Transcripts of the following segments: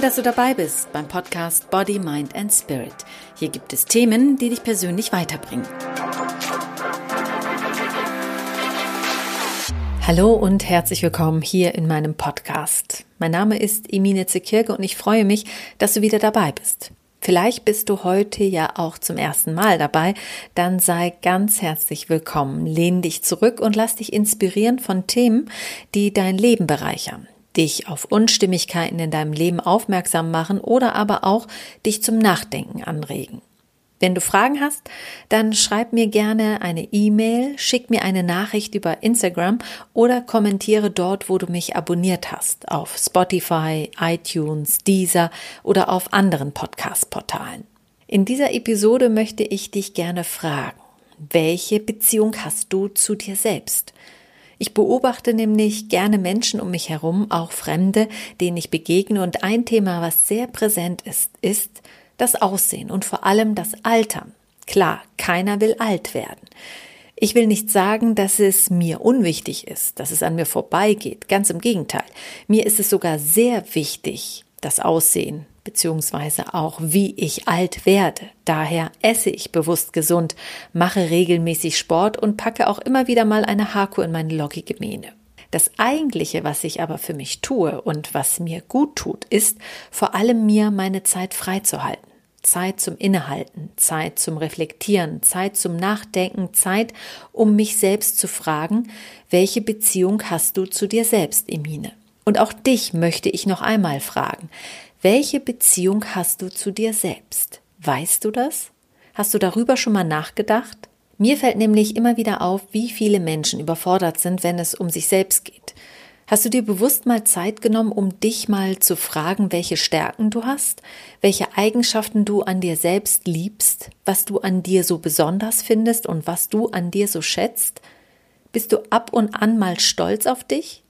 Toll, dass du dabei bist beim Podcast Body, Mind and Spirit. Hier gibt es Themen, die dich persönlich weiterbringen. Hallo und herzlich willkommen hier in meinem Podcast. Mein Name ist Emine Zekirke und ich freue mich, dass du wieder dabei bist. Vielleicht bist du heute ja auch zum ersten Mal dabei, dann sei ganz herzlich willkommen. Lehn dich zurück und lass dich inspirieren von Themen, die dein Leben bereichern, dich auf Unstimmigkeiten in deinem Leben aufmerksam machen oder aber auch dich zum Nachdenken anregen. Wenn du Fragen hast, dann schreib mir gerne eine E-Mail, schick mir eine Nachricht über Instagram oder kommentiere dort, wo du mich abonniert hast, auf Spotify, iTunes, Deezer oder auf anderen Podcast-Portalen. In dieser Episode möchte ich dich gerne fragen, welche Beziehung hast du zu dir selbst? Ich beobachte nämlich gerne Menschen um mich herum, auch Fremde, denen ich begegne, und ein Thema, was sehr präsent ist, ist das Aussehen und vor allem das Altern. Klar, keiner will alt werden. Ich will nicht sagen, dass es mir unwichtig ist, dass es an mir vorbeigeht. Ganz im Gegenteil. Mir ist es sogar sehr wichtig, das Aussehen, beziehungsweise auch wie ich alt werde. Daher esse ich bewusst gesund, mache regelmäßig Sport und packe auch immer wieder mal eine Haku in meine lockige Mähne. Das eigentliche, was ich aber für mich tue und was mir gut tut, ist vor allem mir meine Zeit freizuhalten. Zeit zum Innehalten, Zeit zum Reflektieren, Zeit zum Nachdenken, Zeit, um mich selbst zu fragen, welche Beziehung hast du zu dir selbst, Emine? Und auch dich möchte ich noch einmal fragen, welche Beziehung hast du zu dir selbst? Weißt du das? Hast du darüber schon mal nachgedacht? Mir fällt nämlich immer wieder auf, wie viele Menschen überfordert sind, wenn es um sich selbst geht. Hast du dir bewusst mal Zeit genommen, um dich mal zu fragen, welche Stärken du hast, welche Eigenschaften du an dir selbst liebst, was du an dir so besonders findest und was du an dir so schätzt? Bist du ab und an mal stolz auf dich?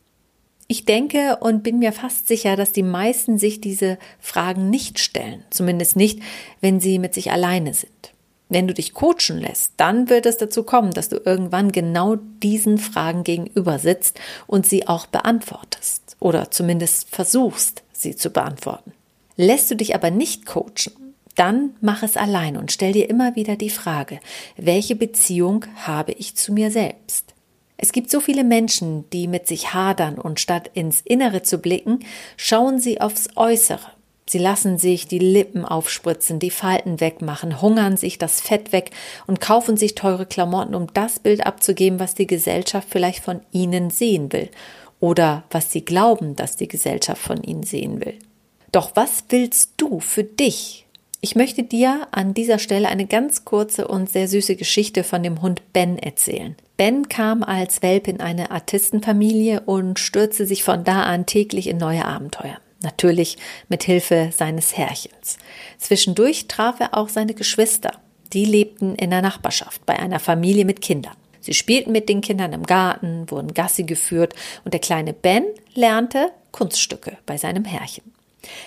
Ich denke und bin mir fast sicher, dass die meisten sich diese Fragen nicht stellen, zumindest nicht, wenn sie mit sich alleine sind. Wenn du dich coachen lässt, dann wird es dazu kommen, dass du irgendwann genau diesen Fragen gegenüber sitzt und sie auch beantwortest oder zumindest versuchst, sie zu beantworten. Lässt du dich aber nicht coachen, dann mach es allein und stell dir immer wieder die Frage, welche Beziehung habe ich zu mir selbst? Es gibt so viele Menschen, die mit sich hadern und statt ins Innere zu blicken, schauen sie aufs Äußere. Sie lassen sich die Lippen aufspritzen, die Falten wegmachen, hungern sich das Fett weg und kaufen sich teure Klamotten, um das Bild abzugeben, was die Gesellschaft vielleicht von ihnen sehen will oder was sie glauben, dass die Gesellschaft von ihnen sehen will. Doch was willst du für dich? Ich möchte dir an dieser Stelle eine ganz kurze und sehr süße Geschichte von dem Hund Ben erzählen. Ben kam als Welp in eine Artistenfamilie und stürzte sich von da an täglich in neue Abenteuer. Natürlich mit Hilfe seines Herrchens. Zwischendurch traf er auch seine Geschwister. Die lebten in der Nachbarschaft bei einer Familie mit Kindern. Sie spielten mit den Kindern im Garten, wurden Gassi geführt und der kleine Ben lernte Kunststücke bei seinem Herrchen.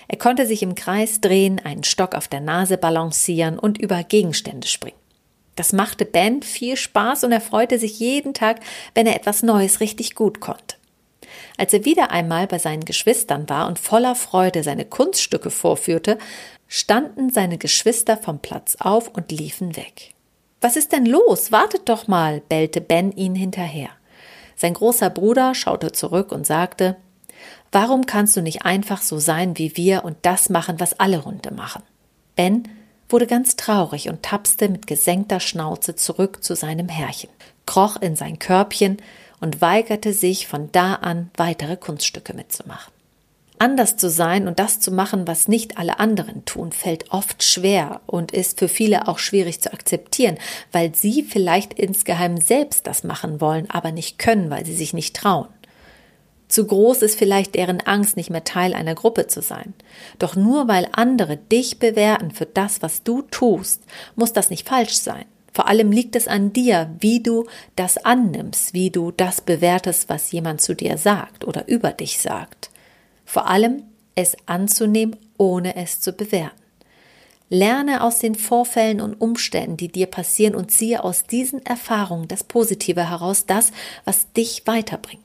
Er konnte sich im Kreis drehen, einen Stock auf der Nase balancieren und über Gegenstände springen. Das machte Ben viel Spaß und er freute sich jeden Tag, wenn er etwas Neues richtig gut konnte. Als er wieder einmal bei seinen Geschwistern war und voller Freude seine Kunststücke vorführte, standen seine Geschwister vom Platz auf und liefen weg. Was ist denn los? Wartet doch mal, bellte Ben ihn hinterher. Sein großer Bruder schaute zurück und sagte Warum kannst du nicht einfach so sein wie wir und das machen, was alle Hunde machen? Ben wurde ganz traurig und tapste mit gesenkter Schnauze zurück zu seinem Herrchen, kroch in sein Körbchen und weigerte sich von da an weitere Kunststücke mitzumachen. Anders zu sein und das zu machen, was nicht alle anderen tun, fällt oft schwer und ist für viele auch schwierig zu akzeptieren, weil sie vielleicht insgeheim selbst das machen wollen, aber nicht können, weil sie sich nicht trauen. Zu groß ist vielleicht deren Angst, nicht mehr Teil einer Gruppe zu sein. Doch nur weil andere dich bewerten für das, was du tust, muss das nicht falsch sein. Vor allem liegt es an dir, wie du das annimmst, wie du das bewertest, was jemand zu dir sagt oder über dich sagt. Vor allem es anzunehmen, ohne es zu bewerten. Lerne aus den Vorfällen und Umständen, die dir passieren und ziehe aus diesen Erfahrungen das Positive heraus, das, was dich weiterbringt.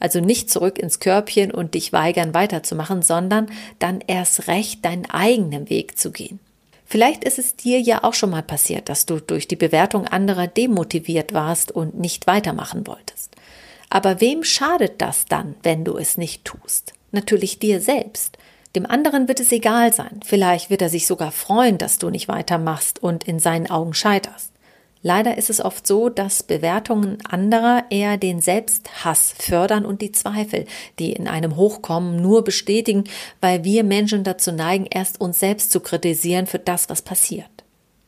Also nicht zurück ins Körbchen und dich weigern weiterzumachen, sondern dann erst recht deinen eigenen Weg zu gehen. Vielleicht ist es dir ja auch schon mal passiert, dass du durch die Bewertung anderer demotiviert warst und nicht weitermachen wolltest. Aber wem schadet das dann, wenn du es nicht tust? Natürlich dir selbst. Dem anderen wird es egal sein. Vielleicht wird er sich sogar freuen, dass du nicht weitermachst und in seinen Augen scheiterst. Leider ist es oft so, dass Bewertungen anderer eher den Selbsthass fördern und die Zweifel, die in einem hochkommen, nur bestätigen, weil wir Menschen dazu neigen, erst uns selbst zu kritisieren für das, was passiert.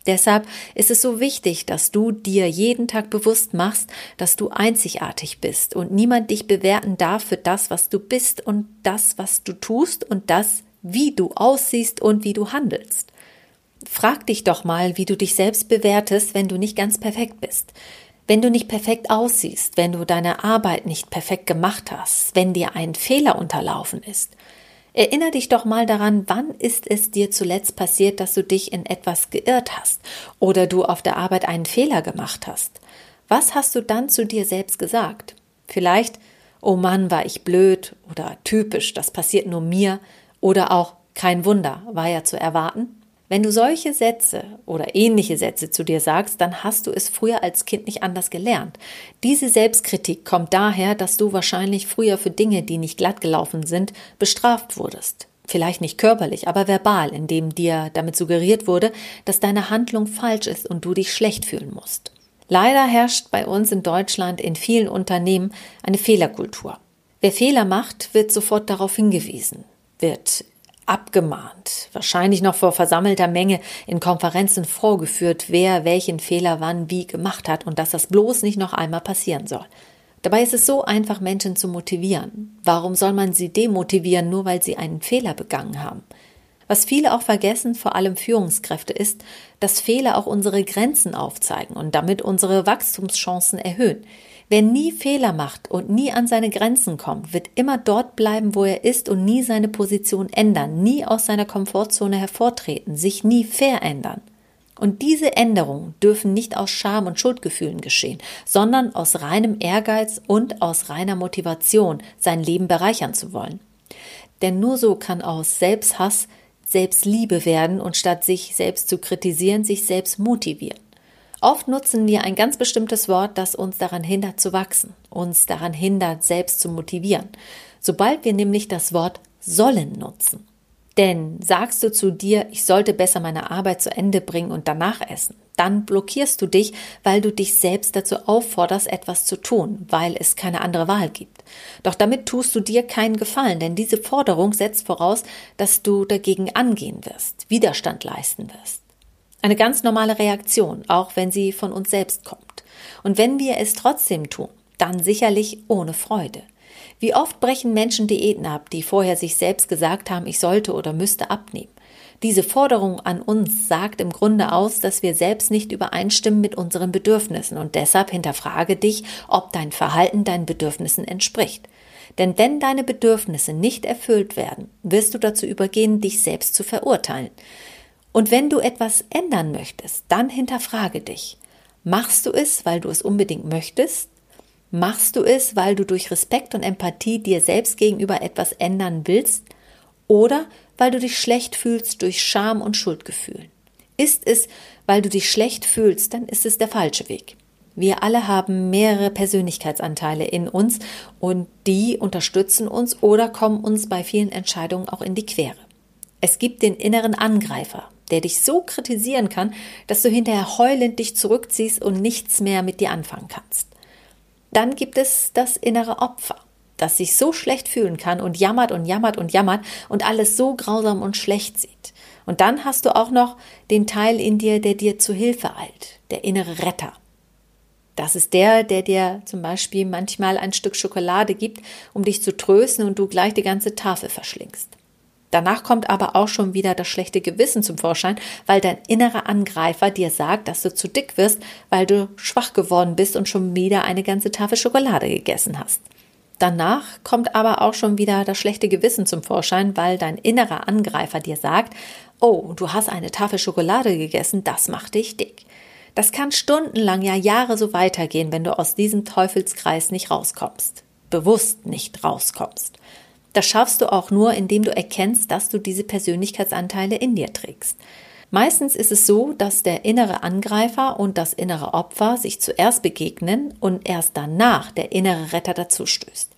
Deshalb ist es so wichtig, dass du dir jeden Tag bewusst machst, dass du einzigartig bist und niemand dich bewerten darf für das, was du bist und das, was du tust und das, wie du aussiehst und wie du handelst. Frag dich doch mal, wie du dich selbst bewertest, wenn du nicht ganz perfekt bist. Wenn du nicht perfekt aussiehst, wenn du deine Arbeit nicht perfekt gemacht hast, wenn dir ein Fehler unterlaufen ist. Erinner dich doch mal daran, wann ist es dir zuletzt passiert, dass du dich in etwas geirrt hast oder du auf der Arbeit einen Fehler gemacht hast. Was hast du dann zu dir selbst gesagt? Vielleicht, oh Mann, war ich blöd oder typisch, das passiert nur mir oder auch kein Wunder, war ja zu erwarten. Wenn du solche Sätze oder ähnliche Sätze zu dir sagst, dann hast du es früher als Kind nicht anders gelernt. Diese Selbstkritik kommt daher, dass du wahrscheinlich früher für Dinge, die nicht glatt gelaufen sind, bestraft wurdest. Vielleicht nicht körperlich, aber verbal, indem dir damit suggeriert wurde, dass deine Handlung falsch ist und du dich schlecht fühlen musst. Leider herrscht bei uns in Deutschland in vielen Unternehmen eine Fehlerkultur. Wer Fehler macht, wird sofort darauf hingewiesen, wird abgemahnt, wahrscheinlich noch vor versammelter Menge in Konferenzen vorgeführt, wer welchen Fehler wann wie gemacht hat und dass das bloß nicht noch einmal passieren soll. Dabei ist es so einfach, Menschen zu motivieren. Warum soll man sie demotivieren, nur weil sie einen Fehler begangen haben? Was viele auch vergessen, vor allem Führungskräfte, ist, dass Fehler auch unsere Grenzen aufzeigen und damit unsere Wachstumschancen erhöhen. Wer nie Fehler macht und nie an seine Grenzen kommt, wird immer dort bleiben, wo er ist und nie seine Position ändern, nie aus seiner Komfortzone hervortreten, sich nie verändern. Und diese Änderungen dürfen nicht aus Scham und Schuldgefühlen geschehen, sondern aus reinem Ehrgeiz und aus reiner Motivation, sein Leben bereichern zu wollen. Denn nur so kann aus Selbsthass Selbstliebe werden und statt sich selbst zu kritisieren, sich selbst motivieren. Oft nutzen wir ein ganz bestimmtes Wort, das uns daran hindert zu wachsen, uns daran hindert, selbst zu motivieren. Sobald wir nämlich das Wort sollen nutzen. Denn sagst du zu dir, ich sollte besser meine Arbeit zu Ende bringen und danach essen, dann blockierst du dich, weil du dich selbst dazu aufforderst, etwas zu tun, weil es keine andere Wahl gibt. Doch damit tust du dir keinen Gefallen, denn diese Forderung setzt voraus, dass du dagegen angehen wirst, Widerstand leisten wirst. Eine ganz normale Reaktion, auch wenn sie von uns selbst kommt. Und wenn wir es trotzdem tun, dann sicherlich ohne Freude. Wie oft brechen Menschen Diäten ab, die vorher sich selbst gesagt haben, ich sollte oder müsste abnehmen. Diese Forderung an uns sagt im Grunde aus, dass wir selbst nicht übereinstimmen mit unseren Bedürfnissen und deshalb hinterfrage dich, ob dein Verhalten deinen Bedürfnissen entspricht. Denn wenn deine Bedürfnisse nicht erfüllt werden, wirst du dazu übergehen, dich selbst zu verurteilen. Und wenn du etwas ändern möchtest, dann hinterfrage dich. Machst du es, weil du es unbedingt möchtest? Machst du es, weil du durch Respekt und Empathie dir selbst gegenüber etwas ändern willst? Oder weil du dich schlecht fühlst durch Scham und Schuldgefühl? Ist es, weil du dich schlecht fühlst, dann ist es der falsche Weg. Wir alle haben mehrere Persönlichkeitsanteile in uns und die unterstützen uns oder kommen uns bei vielen Entscheidungen auch in die Quere. Es gibt den inneren Angreifer, der dich so kritisieren kann, dass du hinterher heulend dich zurückziehst und nichts mehr mit dir anfangen kannst. Dann gibt es das innere Opfer, das sich so schlecht fühlen kann und jammert und jammert und jammert und alles so grausam und schlecht sieht. Und dann hast du auch noch den Teil in dir, der dir zu Hilfe eilt, der innere Retter. Das ist der, der dir zum Beispiel manchmal ein Stück Schokolade gibt, um dich zu trösten und du gleich die ganze Tafel verschlingst. Danach kommt aber auch schon wieder das schlechte Gewissen zum Vorschein, weil dein innerer Angreifer dir sagt, dass du zu dick wirst, weil du schwach geworden bist und schon wieder eine ganze Tafel Schokolade gegessen hast. Danach kommt aber auch schon wieder das schlechte Gewissen zum Vorschein, weil dein innerer Angreifer dir sagt, oh, du hast eine Tafel Schokolade gegessen, das macht dich dick. Das kann stundenlang, ja Jahre so weitergehen, wenn du aus diesem Teufelskreis nicht rauskommst. bewusst nicht rauskommst. Das schaffst du auch nur, indem du erkennst, dass du diese Persönlichkeitsanteile in dir trägst. Meistens ist es so, dass der innere Angreifer und das innere Opfer sich zuerst begegnen und erst danach der innere Retter dazustößt.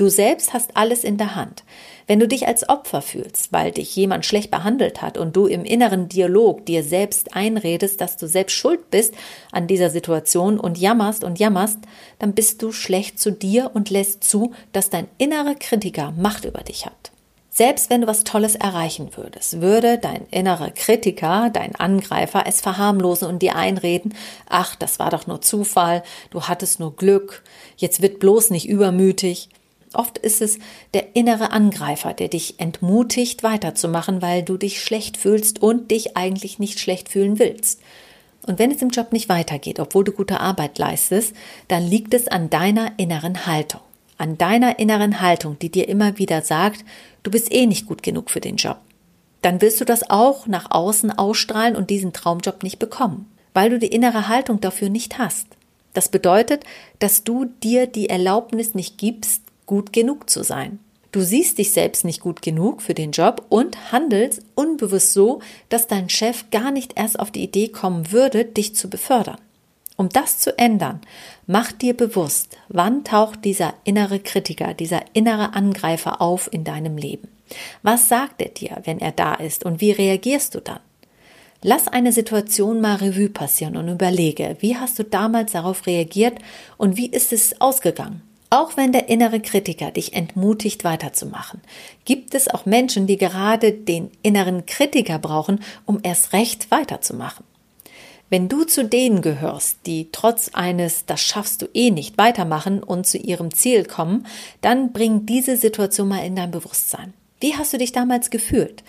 Du selbst hast alles in der Hand. Wenn du dich als Opfer fühlst, weil dich jemand schlecht behandelt hat und du im inneren Dialog dir selbst einredest, dass du selbst schuld bist an dieser Situation und jammerst und jammerst, dann bist du schlecht zu dir und lässt zu, dass dein innerer Kritiker Macht über dich hat. Selbst wenn du was Tolles erreichen würdest, würde dein innerer Kritiker, dein Angreifer es verharmlosen und dir einreden, ach, das war doch nur Zufall, du hattest nur Glück, jetzt wird bloß nicht übermütig. Oft ist es der innere Angreifer, der dich entmutigt, weiterzumachen, weil du dich schlecht fühlst und dich eigentlich nicht schlecht fühlen willst. Und wenn es im Job nicht weitergeht, obwohl du gute Arbeit leistest, dann liegt es an deiner inneren Haltung. An deiner inneren Haltung, die dir immer wieder sagt, du bist eh nicht gut genug für den Job. Dann willst du das auch nach außen ausstrahlen und diesen Traumjob nicht bekommen, weil du die innere Haltung dafür nicht hast. Das bedeutet, dass du dir die Erlaubnis nicht gibst, gut genug zu sein. Du siehst dich selbst nicht gut genug für den Job und handelst unbewusst so, dass dein Chef gar nicht erst auf die Idee kommen würde, dich zu befördern. Um das zu ändern, mach dir bewusst, wann taucht dieser innere Kritiker, dieser innere Angreifer auf in deinem Leben. Was sagt er dir, wenn er da ist und wie reagierst du dann? Lass eine Situation mal Revue passieren und überlege, wie hast du damals darauf reagiert und wie ist es ausgegangen? Auch wenn der innere Kritiker dich entmutigt weiterzumachen, gibt es auch Menschen, die gerade den inneren Kritiker brauchen, um erst recht weiterzumachen. Wenn du zu denen gehörst, die trotz eines das schaffst du eh nicht weitermachen und zu ihrem Ziel kommen, dann bring diese Situation mal in dein Bewusstsein. Wie hast du dich damals gefühlt?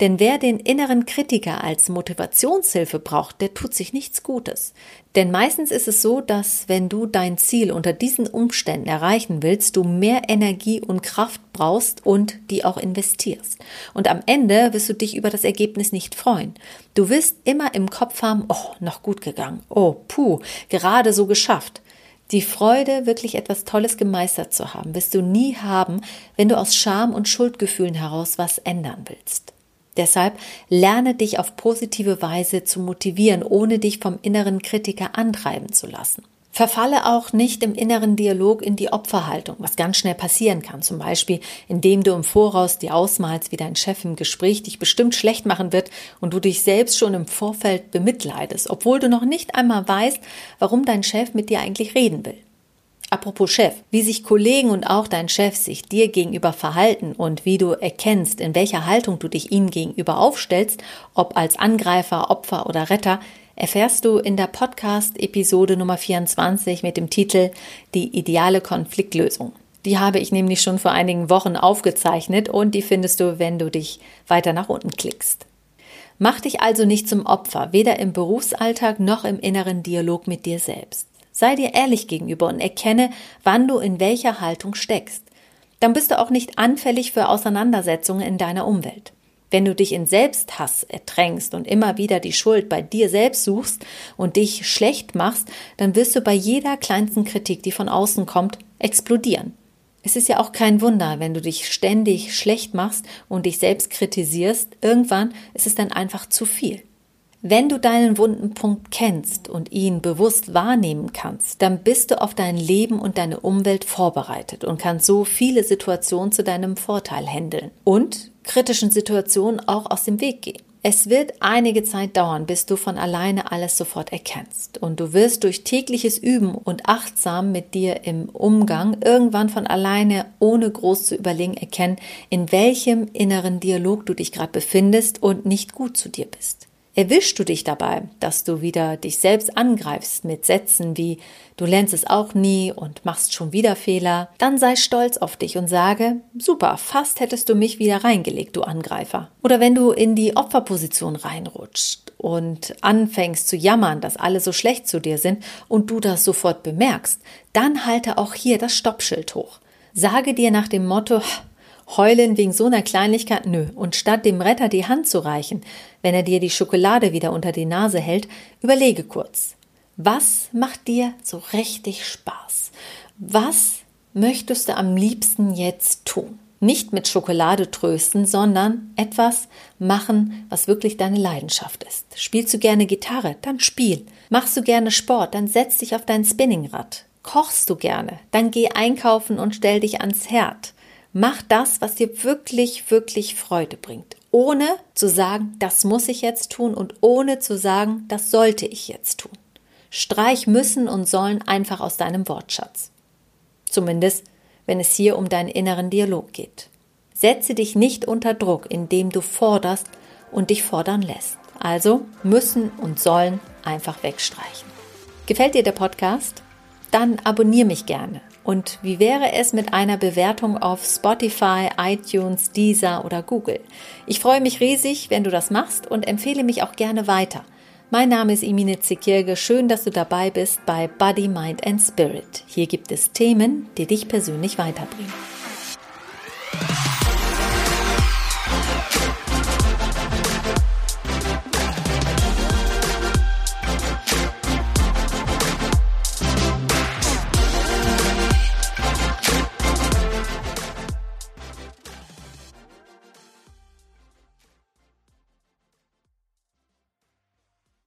Denn wer den inneren Kritiker als Motivationshilfe braucht, der tut sich nichts Gutes. Denn meistens ist es so, dass wenn du dein Ziel unter diesen Umständen erreichen willst, du mehr Energie und Kraft brauchst und die auch investierst. Und am Ende wirst du dich über das Ergebnis nicht freuen. Du wirst immer im Kopf haben, oh, noch gut gegangen. Oh, puh, gerade so geschafft. Die Freude, wirklich etwas Tolles gemeistert zu haben, wirst du nie haben, wenn du aus Scham und Schuldgefühlen heraus was ändern willst. Deshalb lerne dich auf positive Weise zu motivieren, ohne dich vom inneren Kritiker antreiben zu lassen. Verfalle auch nicht im inneren Dialog in die Opferhaltung, was ganz schnell passieren kann. Zum Beispiel, indem du im Voraus dir ausmalst, wie dein Chef im Gespräch dich bestimmt schlecht machen wird und du dich selbst schon im Vorfeld bemitleidest, obwohl du noch nicht einmal weißt, warum dein Chef mit dir eigentlich reden will. Apropos Chef, wie sich Kollegen und auch dein Chef sich dir gegenüber verhalten und wie du erkennst, in welcher Haltung du dich ihnen gegenüber aufstellst, ob als Angreifer, Opfer oder Retter, erfährst du in der Podcast-Episode Nummer 24 mit dem Titel Die ideale Konfliktlösung. Die habe ich nämlich schon vor einigen Wochen aufgezeichnet und die findest du, wenn du dich weiter nach unten klickst. Mach dich also nicht zum Opfer, weder im Berufsalltag noch im inneren Dialog mit dir selbst. Sei dir ehrlich gegenüber und erkenne, wann du in welcher Haltung steckst. Dann bist du auch nicht anfällig für Auseinandersetzungen in deiner Umwelt. Wenn du dich in Selbsthass ertränkst und immer wieder die Schuld bei dir selbst suchst und dich schlecht machst, dann wirst du bei jeder kleinsten Kritik, die von außen kommt, explodieren. Es ist ja auch kein Wunder, wenn du dich ständig schlecht machst und dich selbst kritisierst, irgendwann ist es dann einfach zu viel. Wenn du deinen wunden Punkt kennst und ihn bewusst wahrnehmen kannst, dann bist du auf dein Leben und deine Umwelt vorbereitet und kannst so viele Situationen zu deinem Vorteil handeln und kritischen Situationen auch aus dem Weg gehen. Es wird einige Zeit dauern, bis du von alleine alles sofort erkennst. Und du wirst durch tägliches Üben und achtsam mit dir im Umgang irgendwann von alleine, ohne groß zu überlegen, erkennen, in welchem inneren Dialog du dich gerade befindest und nicht gut zu dir bist. Erwischst du dich dabei, dass du wieder dich selbst angreifst mit Sätzen wie du lernst es auch nie und machst schon wieder Fehler, dann sei stolz auf dich und sage, super, fast hättest du mich wieder reingelegt, du Angreifer. Oder wenn du in die Opferposition reinrutscht und anfängst zu jammern, dass alle so schlecht zu dir sind und du das sofort bemerkst, dann halte auch hier das Stoppschild hoch. Sage dir nach dem Motto, Heulen wegen so einer Kleinigkeit? Nö. Und statt dem Retter die Hand zu reichen, wenn er dir die Schokolade wieder unter die Nase hält, überlege kurz. Was macht dir so richtig Spaß? Was möchtest du am liebsten jetzt tun? Nicht mit Schokolade trösten, sondern etwas machen, was wirklich deine Leidenschaft ist. Spielst du gerne Gitarre? Dann spiel. Machst du gerne Sport? Dann setz dich auf dein Spinningrad. Kochst du gerne? Dann geh einkaufen und stell dich ans Herd. Mach das, was dir wirklich, wirklich Freude bringt. Ohne zu sagen, das muss ich jetzt tun und ohne zu sagen, das sollte ich jetzt tun. Streich müssen und sollen einfach aus deinem Wortschatz. Zumindest, wenn es hier um deinen inneren Dialog geht. Setze dich nicht unter Druck, indem du forderst und dich fordern lässt. Also müssen und sollen einfach wegstreichen. Gefällt dir der Podcast? Dann abonniere mich gerne. Und wie wäre es mit einer Bewertung auf Spotify, iTunes, Deezer oder Google? Ich freue mich riesig, wenn du das machst und empfehle mich auch gerne weiter. Mein Name ist Imine Zikirge. Schön, dass du dabei bist bei Body, Mind and Spirit. Hier gibt es Themen, die dich persönlich weiterbringen.